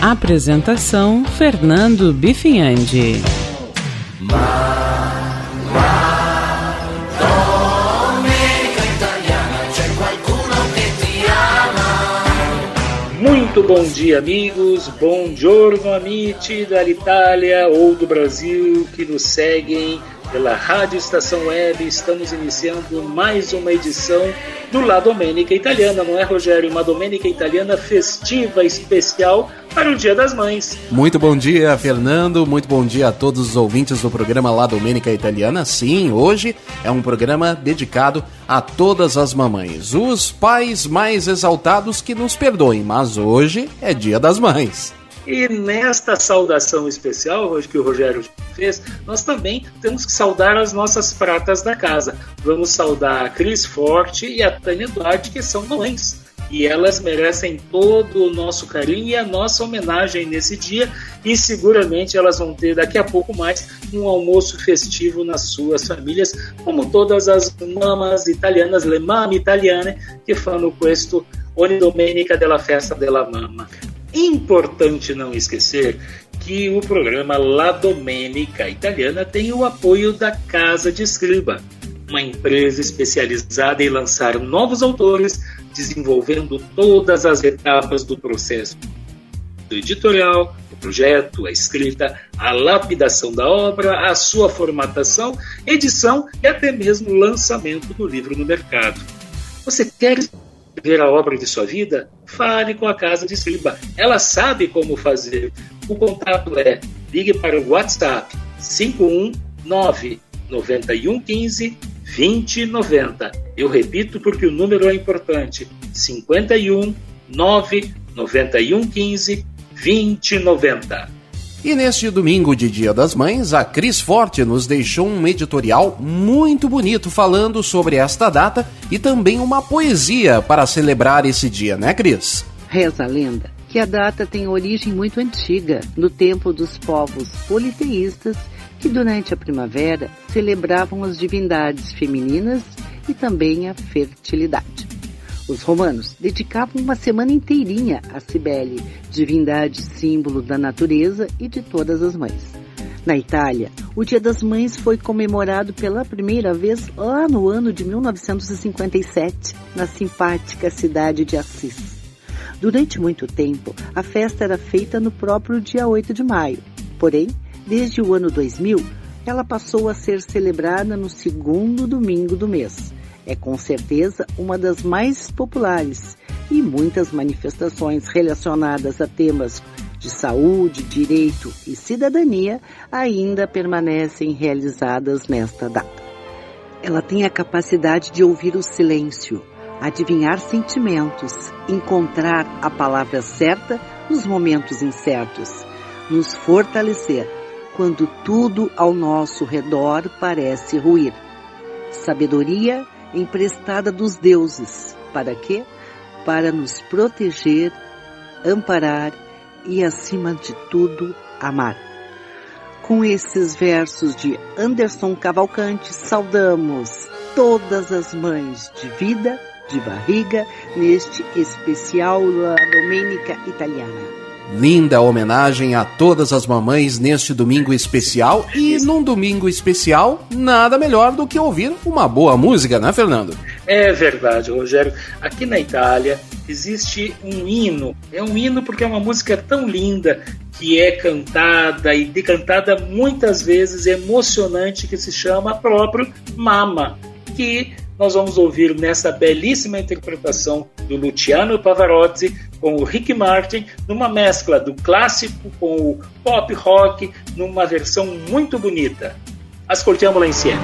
Apresentação Fernando Bifinhandi. Muito bom dia, amigos. Bom giorno, amici dall'Italia ou do Brasil que nos seguem pela Rádio Estação Web. Estamos iniciando mais uma edição do La Domenica Italiana, não é, Rogério? Uma Domenica Italiana festiva especial para o Dia das Mães. Muito bom dia, Fernando. Muito bom dia a todos os ouvintes do programa La Domenica Italiana. Sim, hoje é um programa dedicado a todas as mamães, os pais mais exaltados que nos perdoem, mas hoje é Dia das Mães. E nesta saudação especial que o Rogério fez, nós também temos que saudar as nossas pratas da casa. Vamos saudar a Cris Forte e a Tânia Duarte, que são mães. E elas merecem todo o nosso carinho e a nossa homenagem nesse dia. E seguramente elas vão ter daqui a pouco mais um almoço festivo nas suas famílias, como todas as mamas italianas, le mamme italiane, que fanno questo ogni domenica della festa della mamma. Importante não esquecer que o programa La Domenica Italiana tem o apoio da Casa de Escriba, uma empresa especializada em lançar novos autores, desenvolvendo todas as etapas do processo do editorial, o projeto, a escrita, a lapidação da obra, a sua formatação, edição e até mesmo lançamento do livro no mercado. Você quer ver a obra de sua vida, fale com a casa de escriba. Ela sabe como fazer. O contato é ligue para o WhatsApp 519 9115 2090. Eu repito porque o número é importante: 51 9 9115 2090. E neste domingo de Dia das Mães, a Cris Forte nos deixou um editorial muito bonito falando sobre esta data e também uma poesia para celebrar esse dia, né, Cris? Reza a lenda que a data tem origem muito antiga, no tempo dos povos politeístas que durante a primavera celebravam as divindades femininas e também a fertilidade. Os romanos dedicavam uma semana inteirinha a Cibele, divindade símbolo da natureza e de todas as mães. Na Itália, o Dia das Mães foi comemorado pela primeira vez lá no ano de 1957, na simpática cidade de Assis. Durante muito tempo, a festa era feita no próprio dia 8 de maio. Porém, desde o ano 2000, ela passou a ser celebrada no segundo domingo do mês é com certeza uma das mais populares e muitas manifestações relacionadas a temas de saúde, direito e cidadania ainda permanecem realizadas nesta data. Ela tem a capacidade de ouvir o silêncio, adivinhar sentimentos, encontrar a palavra certa nos momentos incertos, nos fortalecer quando tudo ao nosso redor parece ruir. Sabedoria emprestada dos deuses. Para quê? Para nos proteger, amparar e, acima de tudo, amar. Com esses versos de Anderson Cavalcante, saudamos todas as mães de vida, de barriga, neste especial La Domenica Italiana. Linda homenagem a todas as mamães neste domingo especial. E num domingo especial, nada melhor do que ouvir uma boa música, né, Fernando? É verdade, Rogério. Aqui na Itália existe um hino. É um hino porque é uma música tão linda que é cantada e decantada muitas vezes emocionante que se chama próprio Mama, que nós vamos ouvir nessa belíssima interpretação do Luciano Pavarotti com o Rick Martin, numa mescla do clássico com o pop rock, numa versão muito bonita. Ascoltiamo insieme.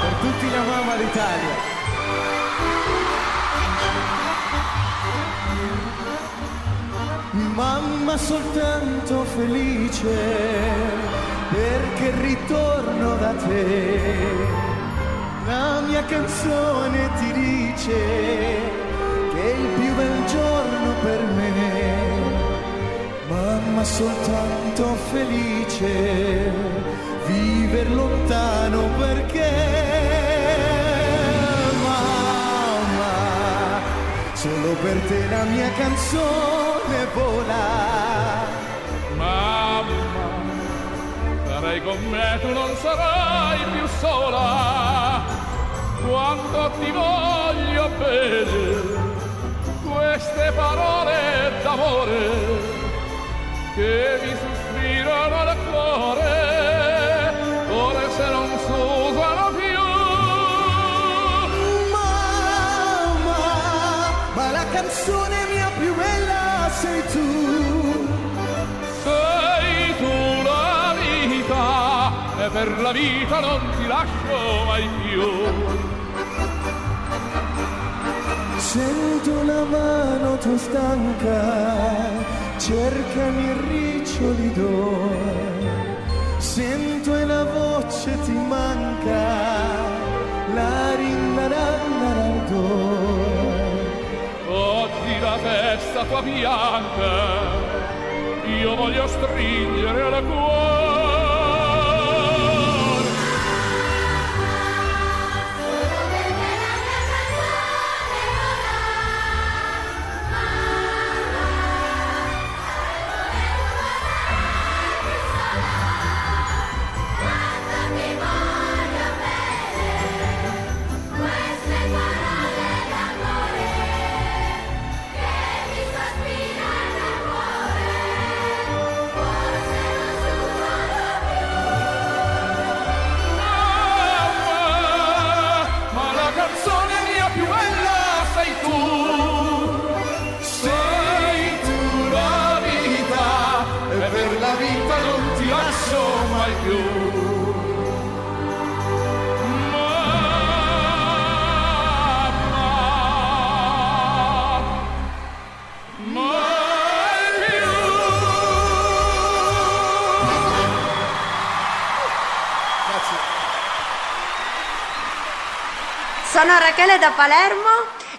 Per tutti la mamma d'Italia. Mamma soltanto felice perché ritorno da te. La mia canzone ti dice che è il più bel giorno per me, mamma soltanto felice, viver lontano perché mamma, solo per te la mia canzone vola sarai con me, tu non sarai più sola. Quanto ti voglio bene, queste parole d'amore che mi sospirano al cuore, ora se non s'usano più. Mamma, ma la canzone mia più bella sei tu. per la vita non ti lascio mai più. Sento la mano tua stanca, cercami riccioli d'oro. Sento e la voce ti manca, la rinnarannarador. Oggi la testa tua bianca, io voglio stringere al cuore. Sono Rachele da Palermo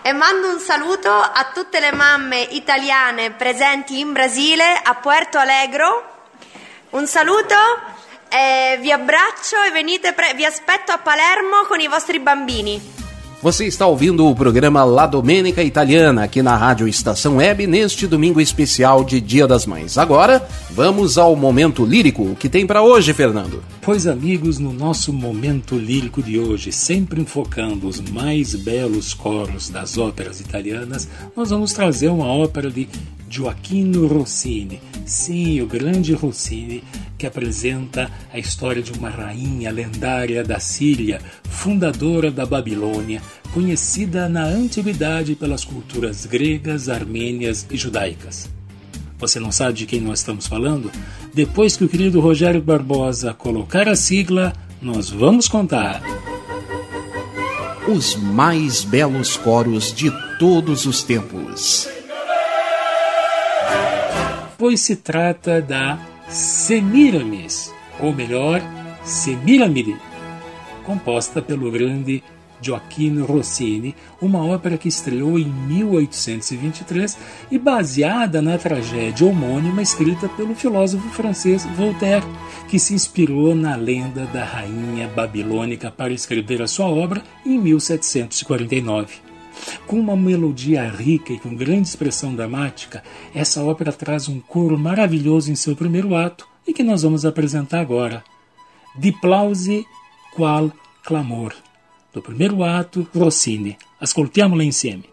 e mando un saluto a tutte le mamme italiane presenti in Brasile, a Puerto Allegro. Un saluto, eh, vi abbraccio e venite pre- vi aspetto a Palermo con i vostri bambini. Você está ouvindo o programa La Domênica Italiana aqui na Rádio Estação Web neste domingo especial de Dia das Mães. Agora, vamos ao momento lírico. O que tem para hoje, Fernando? Pois, amigos, no nosso momento lírico de hoje, sempre enfocando os mais belos coros das óperas italianas, nós vamos trazer uma ópera de Gioacchino Rossini. Sim, o grande Rossini, que apresenta a história de uma rainha lendária da Síria, fundadora da Babilônia, conhecida na antiguidade pelas culturas gregas, armênias e judaicas. Você não sabe de quem nós estamos falando? Depois que o querido Rogério Barbosa colocar a sigla, nós vamos contar. Os mais belos coros de todos os tempos. Pois se trata da Semiramis, ou melhor, Semiramide, composta pelo grande Gioacchino Rossini, uma ópera que estreou em 1823 e baseada na tragédia homônima escrita pelo filósofo francês Voltaire, que se inspirou na lenda da rainha babilônica para escrever a sua obra em 1749. Com uma melodia rica e com grande expressão dramática, essa ópera traz um coro maravilhoso em seu primeiro ato e que nós vamos apresentar agora. Diplause qual clamor. Do primeiro ato, Rossini. Ascoltiamola insieme.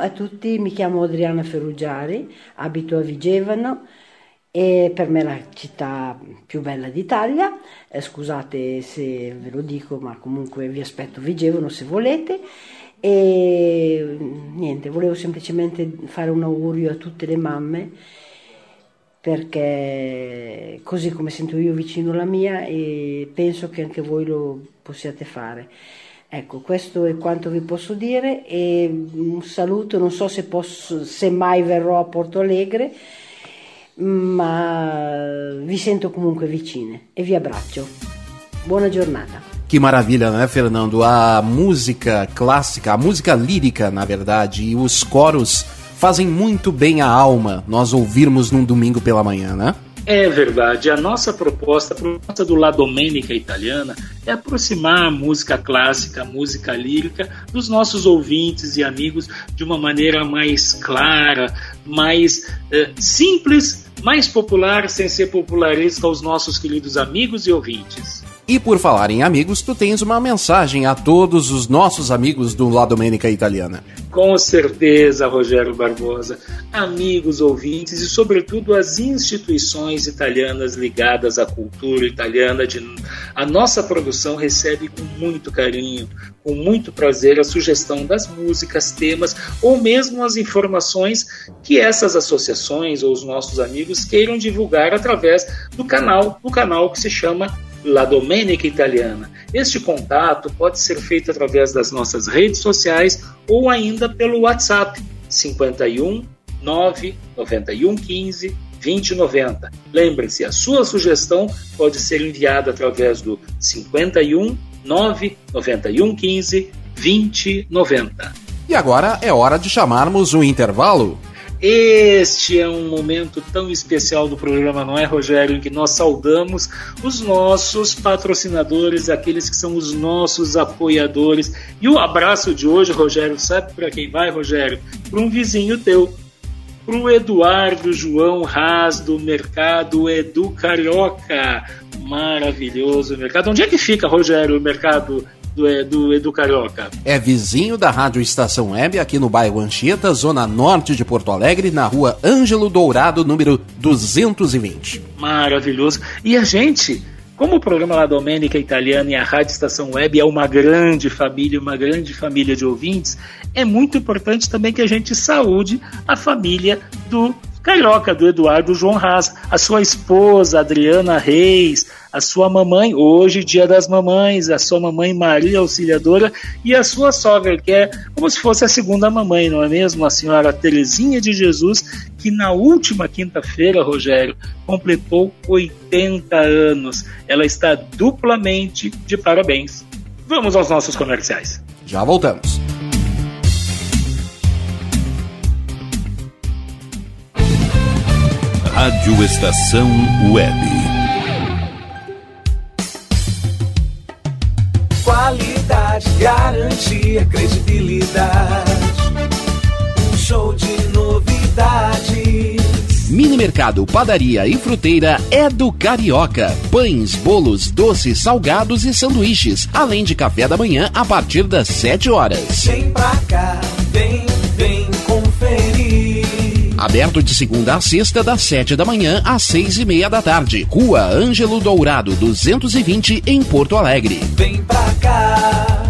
A tutti, mi chiamo Adriana Ferrugiari, abito a Vigevano e per me è la città più bella d'Italia, eh, scusate se ve lo dico ma comunque vi aspetto Vigevano se volete e niente, volevo semplicemente fare un augurio a tutte le mamme perché così come sento io vicino la mia e penso che anche voi lo possiate fare. Ecco, questo è quanto vi posso dire e un saluto, non so se, posso, se mai verrò a Porto Alegre, ma vi sento comunque vicine e vi abbraccio. Buona giornata. Que maravilha, né, Fernando? A música clássica, a música lírica, na verdade, e os coros fazem muito bem a alma nós ouvirmos num domingo pela manhã, né? É verdade. A nossa proposta, a proposta do La Domenica Italiana, é aproximar a música clássica, a música lírica, dos nossos ouvintes e amigos de uma maneira mais clara, mais eh, simples, mais popular, sem ser popularista aos nossos queridos amigos e ouvintes. E por falar em amigos, tu tens uma mensagem a todos os nossos amigos do La Domenica Italiana. Com certeza, Rogério Barbosa. Amigos ouvintes e, sobretudo, as instituições italianas ligadas à cultura italiana, de... a nossa produção recebe com muito carinho, com muito prazer a sugestão das músicas, temas ou mesmo as informações que essas associações ou os nossos amigos queiram divulgar através do canal, do canal que se chama La Domenica Italiana. Este contato pode ser feito através das nossas redes sociais ou ainda pelo WhatsApp 51 9 91 15 2090. Lembre-se, a sua sugestão pode ser enviada através do 51 9 91 15 2090. E agora é hora de chamarmos o intervalo. Este é um momento tão especial do programa, não é, Rogério? Em que nós saudamos os nossos patrocinadores, aqueles que são os nossos apoiadores. E o abraço de hoje, Rogério, sabe para quem vai, Rogério? Para um vizinho teu, para o Eduardo João Raz do Mercado Edu Carioca. Maravilhoso mercado. Onde é que fica, Rogério, o mercado do, do Edu Carioca. É vizinho da Rádio Estação Web, aqui no bairro Anchieta, zona norte de Porto Alegre, na rua Ângelo Dourado, número 220. Maravilhoso. E a gente, como o programa La Domenica Italiana e a Rádio Estação Web é uma grande família, uma grande família de ouvintes, é muito importante também que a gente saúde a família do Carioca, do Eduardo João Haas, a sua esposa Adriana Reis, a sua mamãe, hoje dia das mamães, a sua mamãe Maria Auxiliadora e a sua sogra, que é como se fosse a segunda mamãe, não é mesmo? A senhora Terezinha de Jesus, que na última quinta-feira, Rogério, completou 80 anos. Ela está duplamente de parabéns. Vamos aos nossos comerciais. Já voltamos. Rádio Estação Web. Qualidade, garantia, credibilidade. Um show de novidades. Mini Mercado, Padaria e Fruteira é do Carioca. Pães, bolos, doces, salgados e sanduíches, além de café da manhã a partir das 7 horas. Vem pra cá, vem, vem conferir. Aberto de segunda a sexta, das 7 da manhã às 6 e meia da tarde. Rua Ângelo Dourado, 220, em Porto Alegre. Vem pra cá.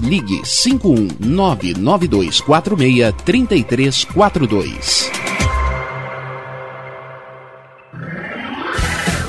ligue 51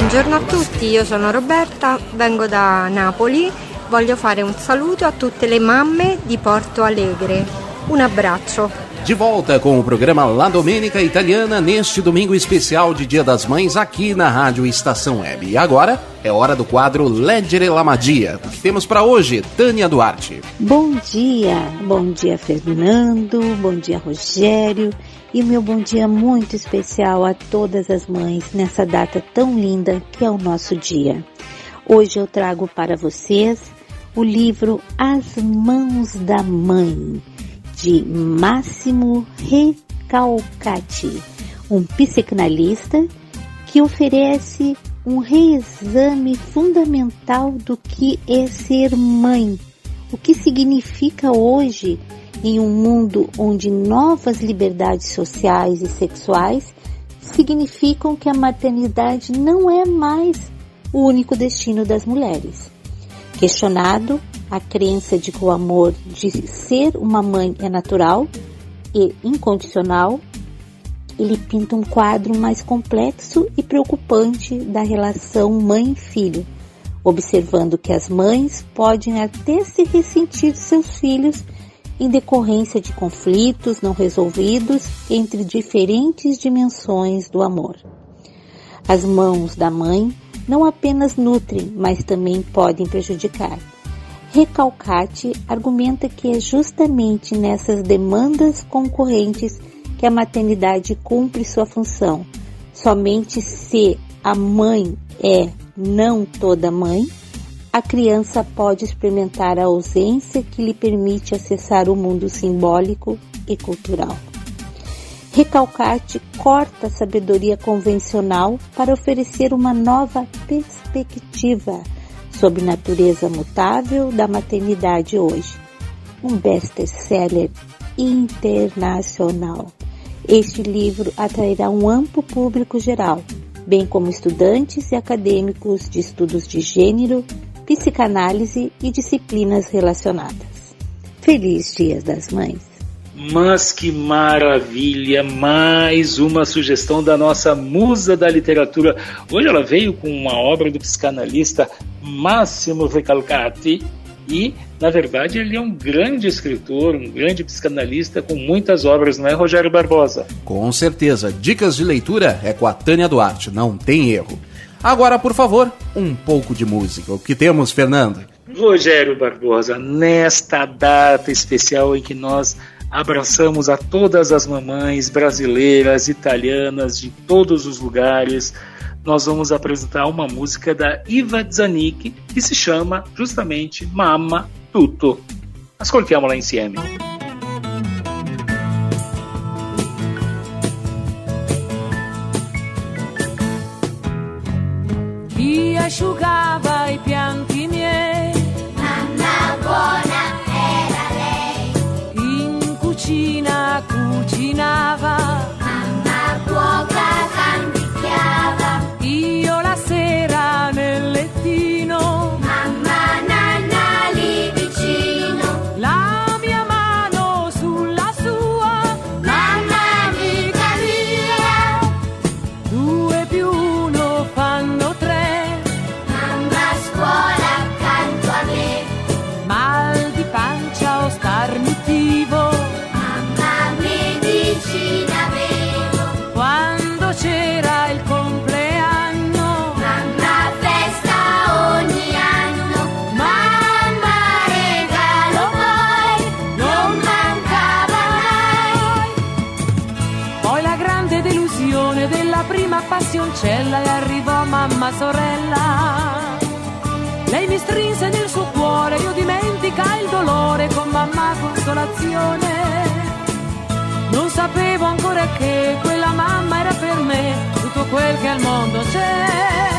Buongiorno a tutti, io sono Roberta, vengo da Napoli, voglio fare un saluto a tutte le mamme di Porto Alegre. Un abbraccio. De volta com o programa La Domenica Italiana neste domingo especial de Dia das Mães aqui na Rádio Estação Web. E agora é hora do quadro Leggere la Magia. O que temos para hoje, Tânia Duarte? Bom dia, bom dia Fernando, bom dia Rogério e meu bom dia muito especial a todas as mães nessa data tão linda que é o nosso dia. Hoje eu trago para vocês o livro As Mãos da Mãe, de Máximo Recalcati, um psicanalista que oferece um reexame fundamental do que é ser mãe, o que significa hoje em um mundo onde novas liberdades sociais e sexuais significam que a maternidade não é mais o único destino das mulheres. Questionado a crença de que o amor de ser uma mãe é natural e incondicional, ele pinta um quadro mais complexo e preocupante da relação mãe-filho, observando que as mães podem até se ressentir de seus filhos em decorrência de conflitos não resolvidos entre diferentes dimensões do amor. As mãos da mãe não apenas nutrem, mas também podem prejudicar. Recalcate argumenta que é justamente nessas demandas concorrentes que a maternidade cumpre sua função. Somente se a mãe é não toda mãe, a criança pode experimentar a ausência que lhe permite acessar o mundo simbólico e cultural. Recalcate corta a sabedoria convencional para oferecer uma nova perspectiva sobre natureza mutável da maternidade hoje. Um best-seller internacional. Este livro atrairá um amplo público geral, bem como estudantes e acadêmicos de estudos de gênero, psicanálise e disciplinas relacionadas. Feliz Dia das Mães! Mas que maravilha! Mais uma sugestão da nossa musa da literatura. Hoje ela veio com uma obra do psicanalista Máximo Recalcati e, na verdade, ele é um grande escritor, um grande psicanalista com muitas obras, não é, Rogério Barbosa? Com certeza. Dicas de leitura é com a Tânia Duarte, não tem erro. Agora, por favor, um pouco de música. O que temos, Fernando? Rogério Barbosa, nesta data especial em que nós abraçamos a todas as mamães brasileiras, italianas, de todos os lugares, nós vamos apresentar uma música da Iva Zanicki que se chama justamente Mamma Tutto. Ascoltiamola insieme. enxugava e passioncella e arrivò mamma sorella. Lei mi strinse nel suo cuore, io dimentica il dolore con mamma consolazione. Non sapevo ancora che quella mamma era per me tutto quel che al mondo c'è.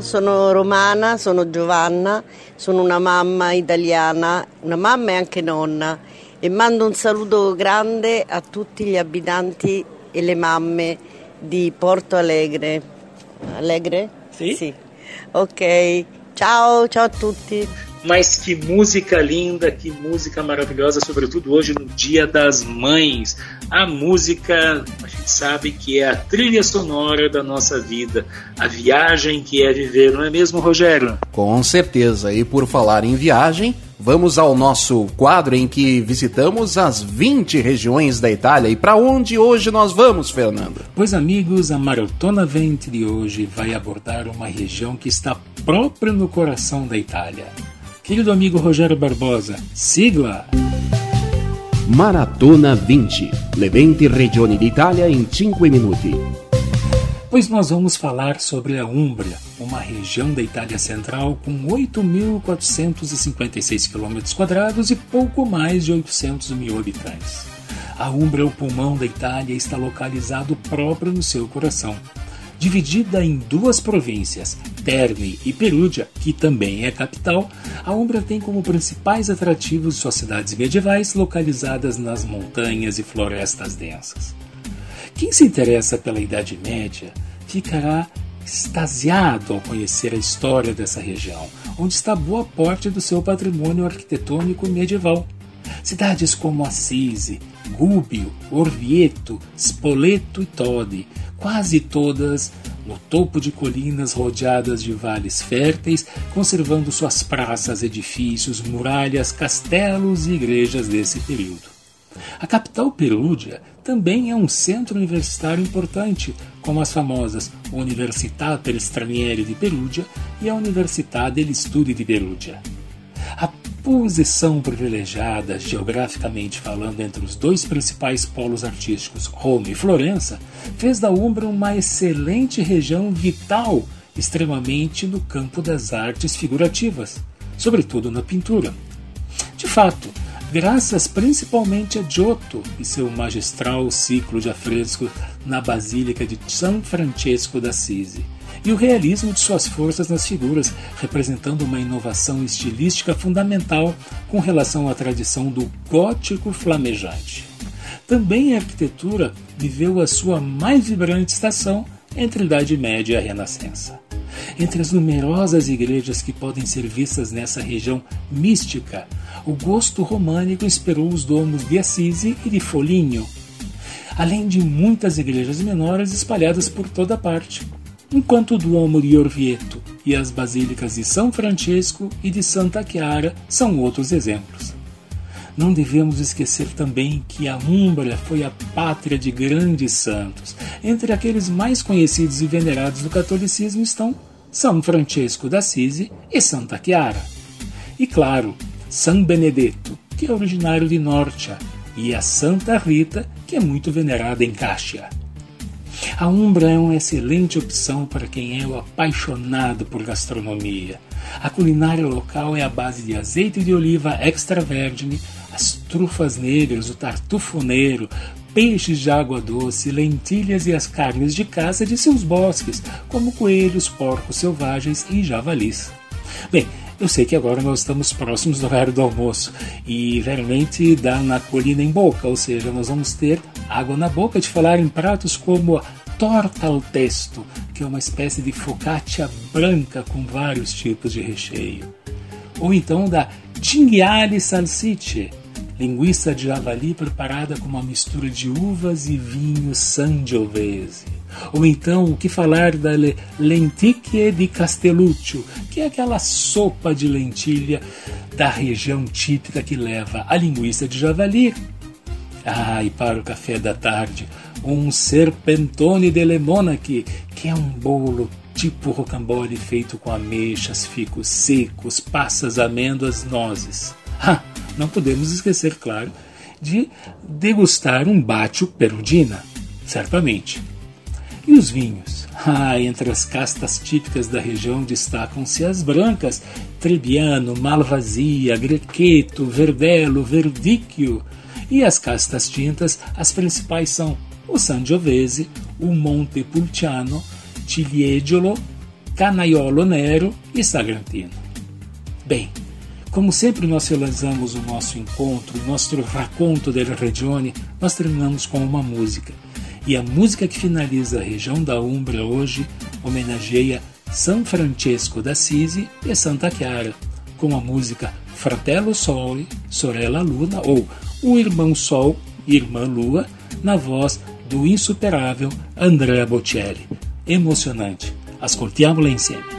Sono romana, sono Giovanna, sono una mamma italiana, una mamma e anche nonna e mando un saluto grande a tutti gli abitanti e le mamme di Porto Alegre. Alegre? Sì. Sì. Ok, ciao, ciao a tutti. Mas que música linda, que música maravilhosa, sobretudo hoje no Dia das Mães. A música, a gente sabe que é a trilha sonora da nossa vida, a viagem que é viver, não é mesmo, Rogério? Com certeza. E por falar em viagem, vamos ao nosso quadro em que visitamos as 20 regiões da Itália. E para onde hoje nós vamos, Fernando? Pois, amigos, a Maratona 20 de hoje vai abordar uma região que está própria no coração da Itália Querido amigo Rogério Barbosa, sigla! Maratona 20, le 20 regioni d'Italia in 5 minuti. Pois nós vamos falar sobre a Úmbria, uma região da Itália Central com 8.456 km e pouco mais de 800 mil habitantes. A Úmbria, o pulmão da Itália, está localizado próprio no seu coração dividida em duas províncias, Terni e Perugia, que também é capital, a Umbra tem como principais atrativos suas cidades medievais localizadas nas montanhas e florestas densas. Quem se interessa pela Idade Média ficará extasiado ao conhecer a história dessa região, onde está boa parte do seu patrimônio arquitetônico medieval. Cidades como Assisi, Gubbio, Orvieto, Spoleto e Todi quase todas no topo de colinas rodeadas de vales férteis, conservando suas praças, edifícios, muralhas, castelos e igrejas desse período. A capital Perúdia também é um centro universitário importante, como as famosas Università per Stranieri di Perugia e a Università degli Studi di Perugia. A posição privilegiada, geograficamente falando, entre os dois principais polos artísticos, Roma e Florença, fez da Umbra uma excelente região vital, extremamente no campo das artes figurativas, sobretudo na pintura. De fato, graças principalmente a Giotto e seu magistral ciclo de afrescos na Basílica de São Francesco d'Assisi e o realismo de suas forças nas figuras, representando uma inovação estilística fundamental com relação à tradição do gótico flamejante. Também a arquitetura viveu a sua mais vibrante estação entre a Idade Média e a Renascença. Entre as numerosas igrejas que podem ser vistas nessa região mística, o gosto românico inspirou os domos de Assisi e de Foligno, além de muitas igrejas menores espalhadas por toda parte, enquanto o Duomo de Orvieto e as basílicas de São Francesco e de Santa Chiara são outros exemplos. Não devemos esquecer também que a Úmbria foi a pátria de grandes santos. Entre aqueles mais conhecidos e venerados do catolicismo estão São Francesco d'Assisi e Santa Chiara. E claro, São Benedetto, que é originário de Norcia, e a Santa Rita, que é muito venerada em Cascia. A Umbra é uma excelente opção para quem é o apaixonado por gastronomia. A culinária local é a base de azeite de oliva extra virgem, as trufas negras, o tartufoneiro, peixes de água doce, lentilhas e as carnes de caça de seus bosques, como coelhos, porcos selvagens e javalis. Bem, eu sei que agora nós estamos próximos do horário do almoço e realmente dá na colina em boca, ou seja, nós vamos ter água na boca de falar em pratos como a torta ao testo, que é uma espécie de focaccia branca com vários tipos de recheio. Ou então da cinghiale salsicce, linguiça de javali preparada com uma mistura de uvas e vinho sangiovese. Ou então, o que falar da lenticchie di Castelluccio, que é aquela sopa de lentilha da região típica que leva a linguiça de javali. Ah, e para o café da tarde, um serpentone de lemonache, que é um bolo tipo rocambole feito com ameixas, ficos secos, passas, amêndoas, nozes. Ah, não podemos esquecer, claro, de degustar um batio perudina, certamente. E os vinhos? Ah, entre as castas típicas da região destacam-se as brancas, Trebbiano, Malvasia, Grequeto, Verdelho, Verdicchio. E as castas tintas, as principais são o Sangiovese, o Montepulciano, Ciliegiolo, Canaiolo Nero e Sagrantino. Bem, como sempre nós realizamos o nosso encontro, o nosso raconto della Regione, nós terminamos com uma música. E a música que finaliza a região da Umbra hoje homenageia São Francesco d'Assisi e Santa Chiara, com a música Fratello Sole, Sorella Luna, ou O Irmão Sol, Irmã Lua, na voz do insuperável Andrea Bocelli. Emocionante. Ascoltiamola insieme.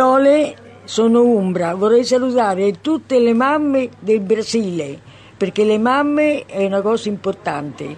Io sono Umbra, vorrei salutare tutte le mamme del Brasile, perché le mamme è una cosa importante.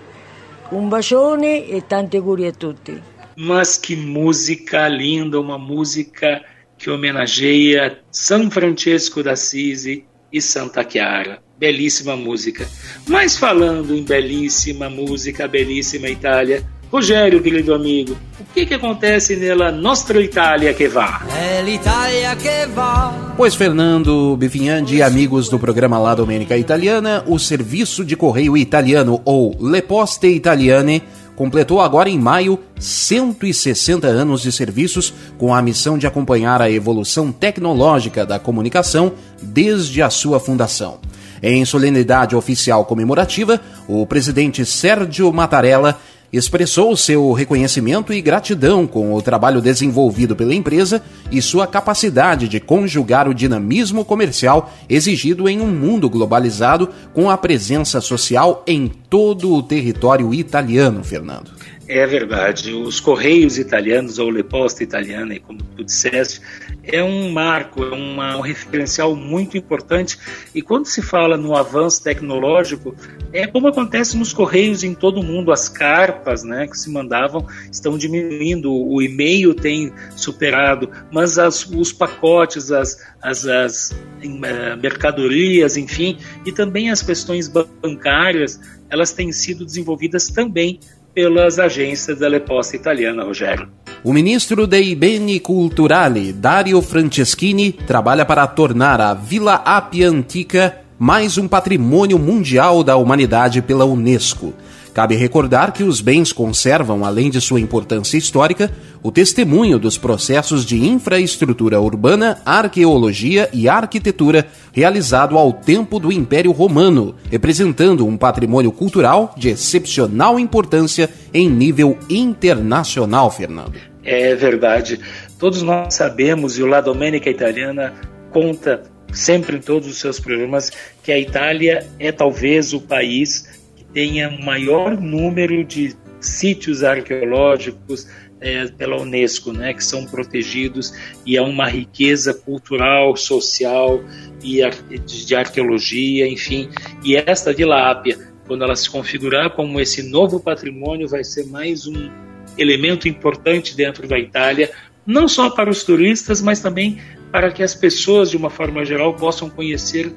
Un bacione e tanti auguri a tutti. Mas que música linda, uma música que homenageia São Francisco da Assisi e Santa Chiara. Belíssima música. Mas falando em belíssima música, belíssima Itália, Rogério, querido amigo, o que, que acontece nela Nostra Itália que vá? É l'Italia che va. Pois Fernando Bifinhandi e amigos do programa La Domenica Italiana, o serviço de correio italiano ou Le Poste Italiane completou agora em maio 160 anos de serviços com a missão de acompanhar a evolução tecnológica da comunicação desde a sua fundação. Em solenidade oficial comemorativa, o presidente Sérgio Mattarella expressou seu reconhecimento e gratidão com o trabalho desenvolvido pela empresa e sua capacidade de conjugar o dinamismo comercial exigido em um mundo globalizado com a presença social em todo o território italiano, Fernando. É verdade. Os Correios italianos, ou Le Poste Italiana, como tu disseste, é um marco, é uma, um referencial muito importante. E quando se fala no avanço tecnológico, é como acontece nos Correios em todo o mundo. As carpas né, que se mandavam estão diminuindo, o e-mail tem superado, mas as, os pacotes, as, as, as uh, mercadorias, enfim, e também as questões bancárias, elas têm sido desenvolvidas também pelas agências da Leposta Italiana, Rogério. O ministro dei Beni Culturali, Dario Franceschini, trabalha para tornar a Vila Appia Antica mais um patrimônio mundial da humanidade pela Unesco. Cabe recordar que os bens conservam, além de sua importância histórica, o testemunho dos processos de infraestrutura urbana, arqueologia e arquitetura realizado ao tempo do Império Romano, representando um patrimônio cultural de excepcional importância em nível internacional, Fernando. É verdade. Todos nós sabemos, e o La Domenica Italiana conta sempre em todos os seus programas, que a Itália é talvez o país tenha maior número de sítios arqueológicos é, pela Unesco, né, que são protegidos e é uma riqueza cultural, social e de arqueologia, enfim. E esta Vila Ápia, quando ela se configurar como esse novo patrimônio, vai ser mais um elemento importante dentro da Itália, não só para os turistas, mas também para que as pessoas, de uma forma geral, possam conhecer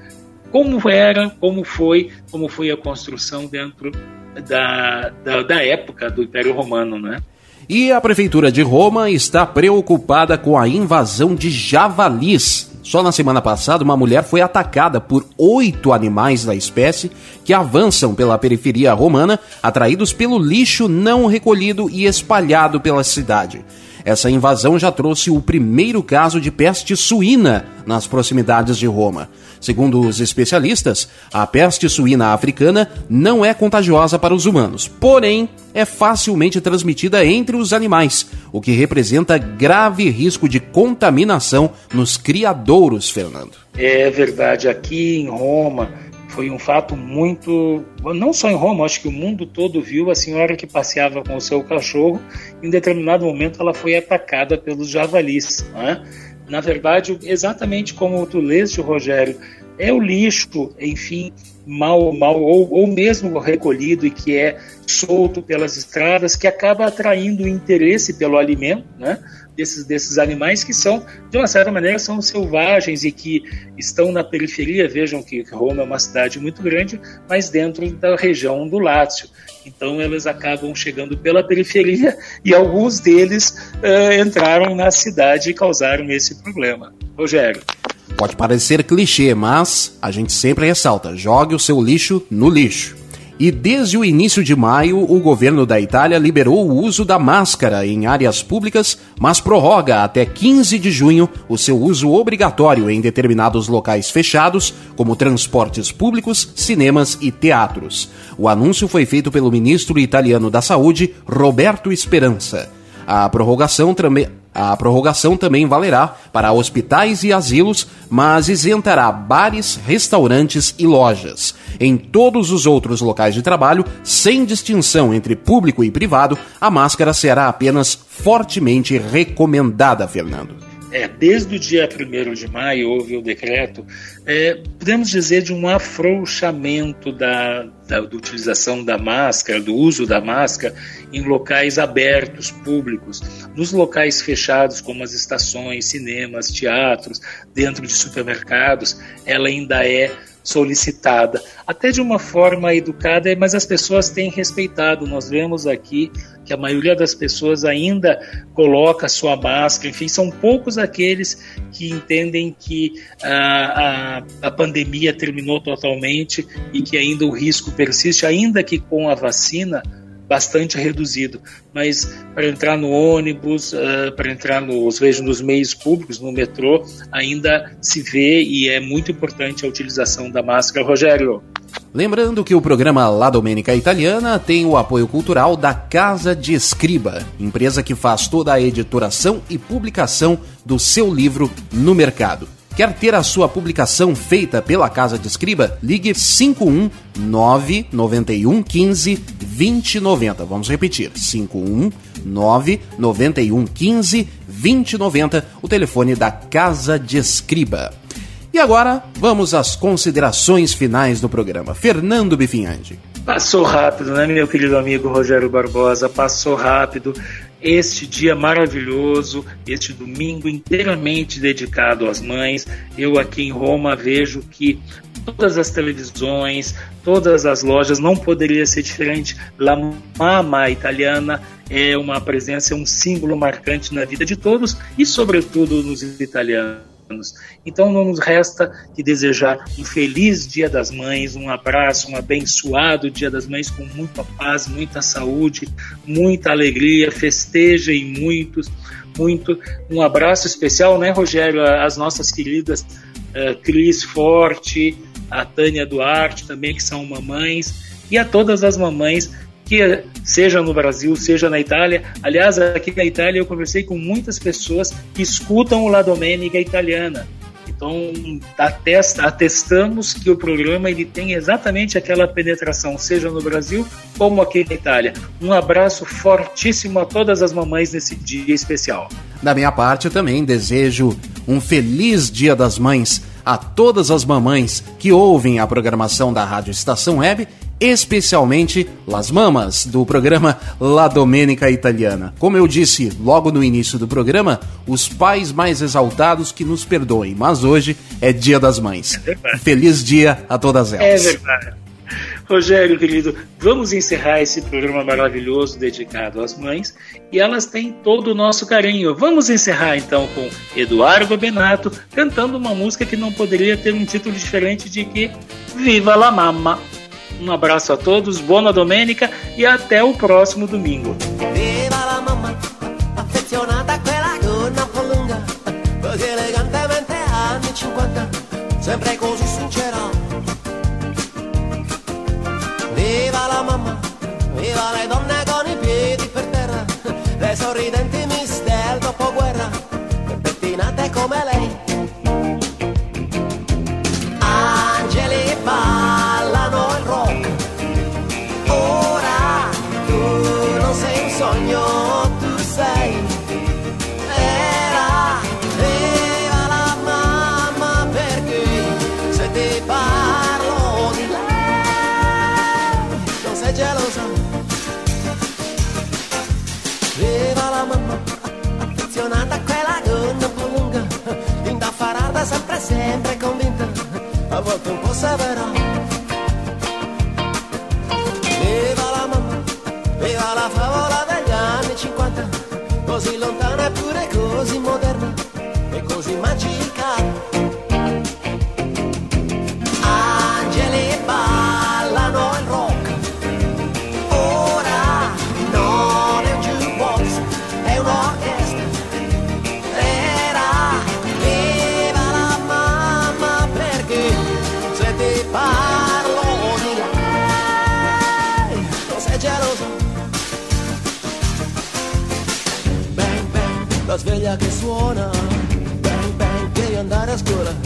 como era, como foi, como foi a construção dentro da, da, da época do Império Romano, né? E a Prefeitura de Roma está preocupada com a invasão de javalis. Só na semana passada, uma mulher foi atacada por oito animais da espécie que avançam pela periferia romana, atraídos pelo lixo não recolhido e espalhado pela cidade. Essa invasão já trouxe o primeiro caso de peste suína nas proximidades de Roma. Segundo os especialistas, a peste suína africana não é contagiosa para os humanos, porém é facilmente transmitida entre os animais, o que representa grave risco de contaminação nos criadouros, Fernando. É verdade, aqui em Roma foi um fato muito. Não só em Roma, acho que o mundo todo viu a senhora que passeava com o seu cachorro. Em determinado momento, ela foi atacada pelos javalis. Né? Na verdade, exatamente como tu leste, Rogério, é o lixo, enfim, mal, mal ou, ou mesmo recolhido e que é solto pelas estradas, que acaba atraindo o interesse pelo alimento, né? Desses, desses animais que são, de uma certa maneira, são selvagens e que estão na periferia. Vejam que Roma é uma cidade muito grande, mas dentro da região do Lácio. Então, eles acabam chegando pela periferia e alguns deles uh, entraram na cidade e causaram esse problema. Rogério. Pode parecer clichê, mas a gente sempre ressalta: jogue o seu lixo no lixo. E desde o início de maio, o governo da Itália liberou o uso da máscara em áreas públicas, mas prorroga até 15 de junho o seu uso obrigatório em determinados locais fechados, como transportes públicos, cinemas e teatros. O anúncio foi feito pelo ministro italiano da Saúde, Roberto Speranza. A prorrogação também a prorrogação também valerá para hospitais e asilos, mas isentará bares, restaurantes e lojas. Em todos os outros locais de trabalho, sem distinção entre público e privado, a máscara será apenas fortemente recomendada, Fernando. É, desde o dia 1 de maio houve o decreto, é, podemos dizer de um afrouxamento da, da, da, utilização da máscara, do uso da máscara em locais abertos, públicos. Nos locais fechados, como as estações, cinemas, teatros, dentro de supermercados, ela ainda é solicitada, até de uma forma educada, mas as pessoas têm respeitado. Nós vemos aqui que a maioria das pessoas ainda coloca sua máscara, enfim, são poucos aqueles que entendem que a, a, a pandemia terminou totalmente e que ainda o risco persiste, ainda que com a vacina bastante reduzido. Mas para entrar no ônibus, uh, para entrar nos, vejo, nos meios públicos, no metrô, ainda se vê e é muito importante a utilização da máscara. Rogério. Lembrando que o programa La Domenica Italiana tem o apoio cultural da Casa de Escriba, empresa que faz toda a editoração e publicação do seu livro no mercado. Quer ter a sua publicação feita pela Casa de Escriba? Ligue 519 91 15 2090. Vamos repetir: 519 91 15 2090, o telefone da Casa de Escriba. E agora, vamos às considerações finais do programa. Fernando Bifinhandi. Passou rápido, né, meu querido amigo Rogério Barbosa? Passou rápido este dia maravilhoso, este domingo inteiramente dedicado às mães. Eu aqui em Roma vejo que todas as televisões, todas as lojas, não poderia ser diferente. La Mama Italiana é uma presença, é um símbolo marcante na vida de todos e, sobretudo, nos italianos anos. Então não nos resta que desejar um feliz Dia das Mães, um abraço, um abençoado Dia das Mães com muita paz, muita saúde, muita alegria, festejem muitos, muito. Um abraço especial, né, Rogério, às nossas queridas uh, Cris Forte, a Tânia Duarte também, que são mamães, e a todas as mamães que seja no Brasil, seja na Itália. Aliás, aqui na Itália eu conversei com muitas pessoas que escutam o La Domenica italiana. Então, atesta, atestamos que o programa ele tem exatamente aquela penetração, seja no Brasil como aqui na Itália. Um abraço fortíssimo a todas as mamães nesse dia especial. Da minha parte, eu também desejo um feliz Dia das Mães a todas as mamães que ouvem a programação da Rádio Estação Web especialmente Las Mamas, do programa La Domenica Italiana. Como eu disse logo no início do programa, os pais mais exaltados que nos perdoem, mas hoje é Dia das Mães. É Feliz dia a todas elas. É verdade. Rogério, querido, vamos encerrar esse programa maravilhoso dedicado às mães e elas têm todo o nosso carinho. Vamos encerrar então com Eduardo Benato cantando uma música que não poderia ter um título diferente de que Viva la Mamma! Um abraço a todos, boa domenica e até o próximo domingo. Viva la mamma, affezionata a quella gonna un po' lunga, così elegantemente anni 50, sempre così sincera. Viva la mamma, viva le donne con i piedi per terra, le sorridenti miss del dopoguerra, pettinate come lei. Sempre, convinta a volte un po' severa. Viva la mamma, viva la favola degli anni 50, così lontana eppure così moderna suona. Bang bang, devi andare a scuola.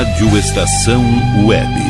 Rádio Estação Web.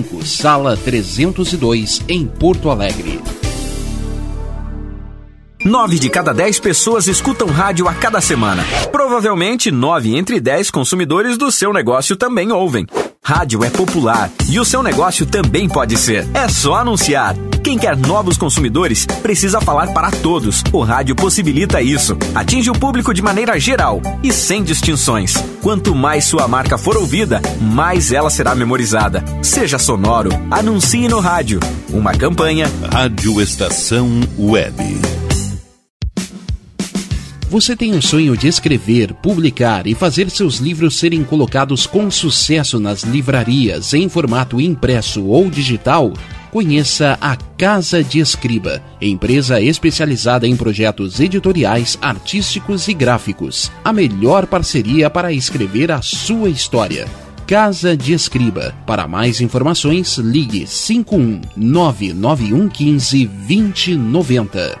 sala 302, em Porto Alegre. Nove de cada dez pessoas escutam rádio a cada semana. Provavelmente, nove entre dez consumidores do seu negócio também ouvem. Rádio é popular e o seu negócio também pode ser. É só anunciar. Quem quer novos consumidores precisa falar para todos. O rádio possibilita isso. Atinge o público de maneira geral e sem distinções. Quanto mais sua marca for ouvida, mais ela será memorizada. Seja sonoro, anuncie no rádio. Uma campanha. Rádio Estação Web. Você tem um sonho de escrever, publicar e fazer seus livros serem colocados com sucesso nas livrarias em formato impresso ou digital? Conheça a Casa de Escriba, empresa especializada em projetos editoriais, artísticos e gráficos. A melhor parceria para escrever a sua história. Casa de Escriba. Para mais informações, ligue 51 99115 2090.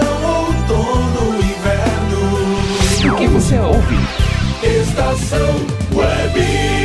outono, inverno. O que você ouve? Estação Web.